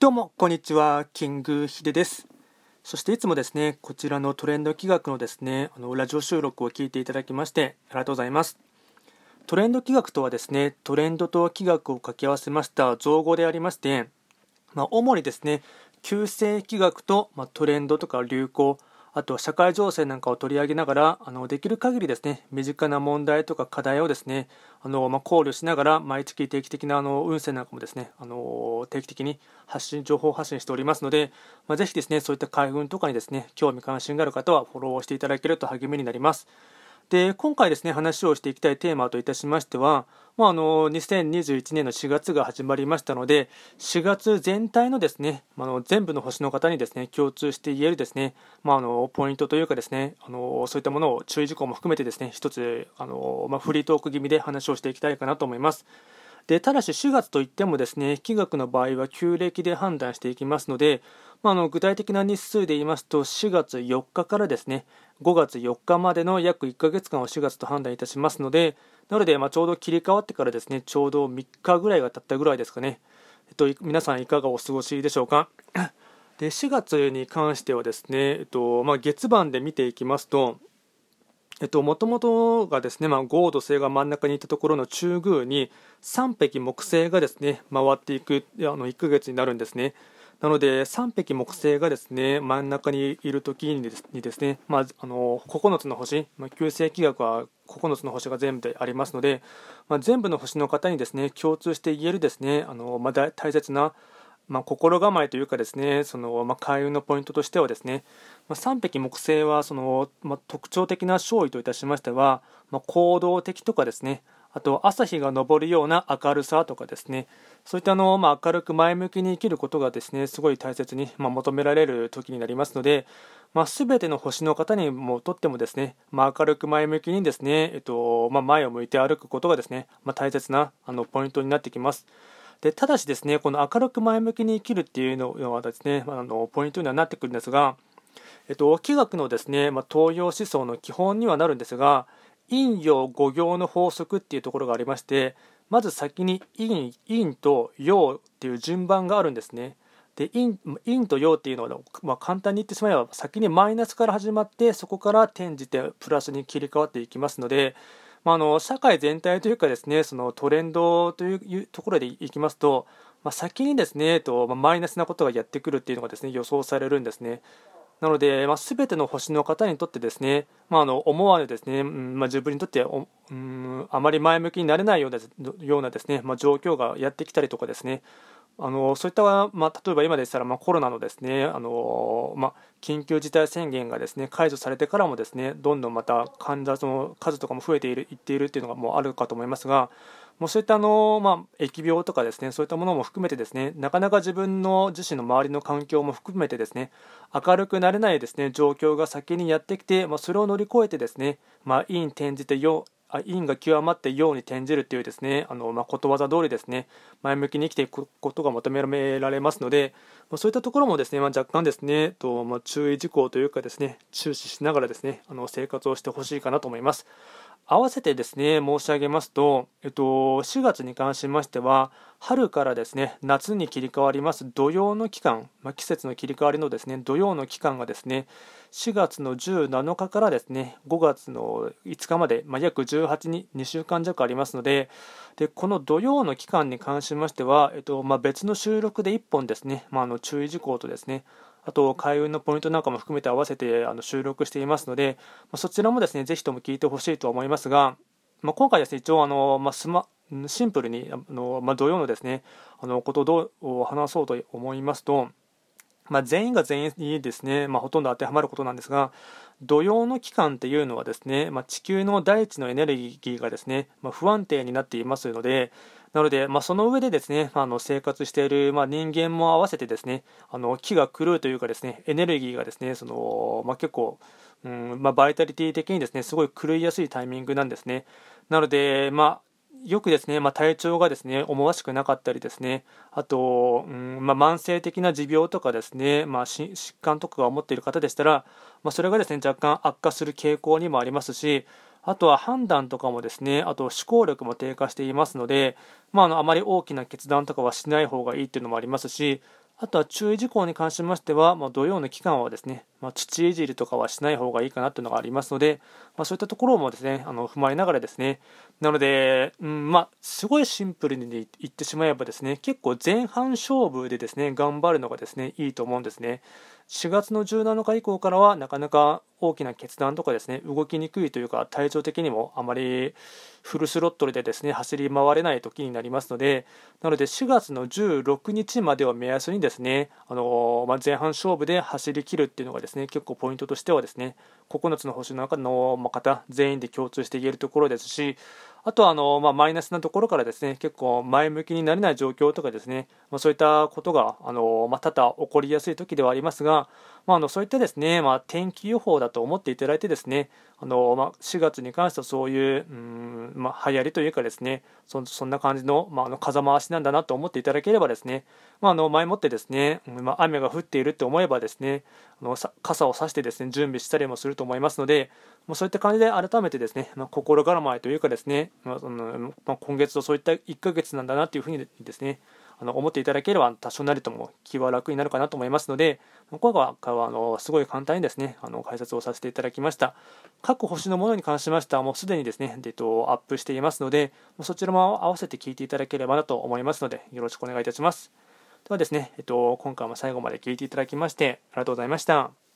どうも、こんにちは。キングヒデです。そしていつもですね、こちらのトレンド企画のですね、あのラジオ収録を聞いていただきまして、ありがとうございます。トレンド企画とはですね、トレンドと企画を掛け合わせました造語でありまして、まあ、主にですね、旧世企画と、まあ、トレンドとか流行、あと社会情勢なんかを取り上げながらあのできる限りですね身近な問題とか課題をですねあの、まあ、考慮しながら毎月定期的なあの運勢なんかもですねあの定期的に発信情報発信しておりますので、まあ、ぜひですねそういった開運とかにですね興味関心がある方はフォローしていただけると励みになります。で今回ですね話をしていきたいテーマといたしましては、まあ、あの2021年の4月が始まりましたので4月全体のですね、あの全部の星の方にですね共通して言えるですね、まあ、あのポイントというかですねあのそういったものを注意事項も含めてですね一つあの、まあ、フリートーク気味で話をしていきたいかなと思います。でただし4月といってもですね気学の場合は旧暦で判断していきますので、まあ、の具体的な日数で言いますと4月4日からですね5月4日までの約1ヶ月間を4月と判断いたしますのでなので、まあ、ちょうど切り替わってからですねちょうど3日ぐらいが経ったぐらいですかね、えっと、皆さんいかがお過ごしでしょうか？で4月に関してはですね、えっとまあ、月番で見ていきますとえっと、もともとがですね、まあ、豪土星が真ん中にいたところの中宮に3匹木星がですね、回っていくあの1ヶ月になるんですね。なので、3匹木星がですね、真ん中にいるときにですね、まあ、あの9つの星、まあ、旧星気学は9つの星が全部でありますので、まあ、全部の星の方にですね、共通して言えるですね、あのまあ、大切なまあ、心構えというかですねその、まあ、開運のポイントとしてはですね、まあ、3匹木星はその、まあ、特徴的な勝利といたしましては、まあ、行動的とかですねあと朝日が昇るような明るさとかですねそういったのを、まあ、明るく前向きに生きることがですねすごい大切に、まあ、求められる時になりますので、まあ、全ての星の方にもとってもですね、まあ、明るく前向きにですね、えっとまあ、前を向いて歩くことがですね、まあ、大切なあのポイントになってきます。でただしですねこの明るく前向きに生きるっていうのはですね、あのポイントにはなってくるんですが、えっと、学のですね、まあ、東洋思想の基本にはなるんですが陰陽五行の法則っていうところがありましてまず先に陰陰と陽っていう順番があるんですね。で陰陰と陽っていうのは、まあ、簡単に言ってしまえば先にマイナスから始まってそこから転じてプラスに切り替わっていきますのでまあ、の社会全体というかですねそのトレンドというところでいきますと、まあ、先にですねと、まあ、マイナスなことがやってくるっていうのがですね予想されるんですね。なので、まあ、全ての星の方にとってですね、まあ、あの思わぬですね、うんまあ、自分にとってうん、あまり前向きになれないようなようなですね、まあ、状況がやってきたりとかですね、あのそういった、まあ、例えば今でしたら、まあ、コロナのですねあの、まあ、緊急事態宣言がですね解除されてからもですねどんどんまた患者の数とかも増えているいっているっていうのがもうあるかと思いますがもうそういったあの、まあ、疫病とかですねそういったものも含めてですねなかなか自分の自身の周りの環境も含めてですね明るくなれないですね状況が先にやってきて、まあ、それを乗り越えてですね、まあ、陰転じて陽因が極まって陽に転じるというですねあの、まあ、ことわざ通りですね前向きに生きていくことが求められますので、まあ、そういったところもですね、まあ、若干ですねと、まあ、注意事項というかですね注視しながらですねあの生活をしてほしいかなと思います。合わせてですね申し上げますと、えっと、4月に関しましては春からですね夏に切り替わります土曜の期間、まあ、季節の切り替わりのですね土曜の期間がですね4月の17日からですね5月の5日まで、まあ、約18に2週間弱ありますのででこの土曜の期間に関しましては、えっとまあ、別の収録で1本ですね、まあ、あの注意事項とですねあと開運のポイントなんかも含めて合わせてあの収録していますので、まそちらもですねぜひとも聞いてほしいと思いますが、まあ、今回ですね一応あの、まあ、スマシンプルにあの、まあ、土曜のですねあのことをどう話そうと思いますと、まあ、全員が全員にですね、まあ、ほとんど当てはまることなんですが土曜の期間っていうのはですね、まあ、地球の大地のエネルギーがですね、ま、不安定になっていますので、なので、まあ、その上でですね、あの生活している、まあ、人間も合わせてですね、あの気が狂うというかですね、エネルギーがですね、そのまあ、結構、うんまあ、バイタリティ的にですね、すごい狂いやすいタイミングなんですね。なので、まあ、よくですね、まあ、体調がですね思わしくなかったりですねあと、うんまあ、慢性的な持病とかですね、まあ、疾患とかが持っている方でしたら、まあ、それがですね若干悪化する傾向にもありますしあとは判断とかもですね、あと思考力も低下していますので、まあ、あのあまり大きな決断とかはしない方がいいっていうのもありますし、あとは注意事項に関しましては、まあ、土曜の期間はですね、まあ、土いじりとかはしない方がいいかなというのがありますので、まあ、そういったところもですねあの踏まえながらですねなので、うんまあ、すごいシンプルに言ってしまえばですね結構前半勝負でですね頑張るのがですねいいと思うんですね。4月の17日以降からはなかなか大きな決断とかですね動きにくいというか体調的にもあまりフルスロットルでですね走り回れない時になりますのでなので4月の16日までを目安にですねあの、まあ、前半勝負で走り切るっていうのがですね結構ポイントとしてはですね9つの星の中の方全員で共通して言えるところですしあとはあの、まあ、マイナスなところからですね結構前向きになれない状況とかですね、まあ、そういったことがあの、まあ、多々起こりやすい時ではありますが、まあ、あのそういったですね、まあ、天気予報だと思っていただいてですねあの、まあ、4月に関してはそういう、うんまあ、流行りというかですねそそんな感じの,、まあ、あの風回しなんだなと思っていただければですね、まあ、あの前もってですね、まあ、雨が降っていると思えばですねあの傘を差してですね準備したりもすると思いますので、まあ、そういった感じで改めてですね、まあ、心構えというかですね、まあそのまあ、今月とそういった1ヶ月なんだなというふうにですねあの思っていただければ多少なりとも気は楽になるかなと思いますので今回はあのすごい簡単にですねあの解説をさせていただきました各星のものに関しましてはもうすでにですね、えっと、アップしていますのでそちらも合わせて聞いていただければなと思いますのでよろしくお願いいたしますではですね、えっと、今回も最後まで聞いていただきましてありがとうございました。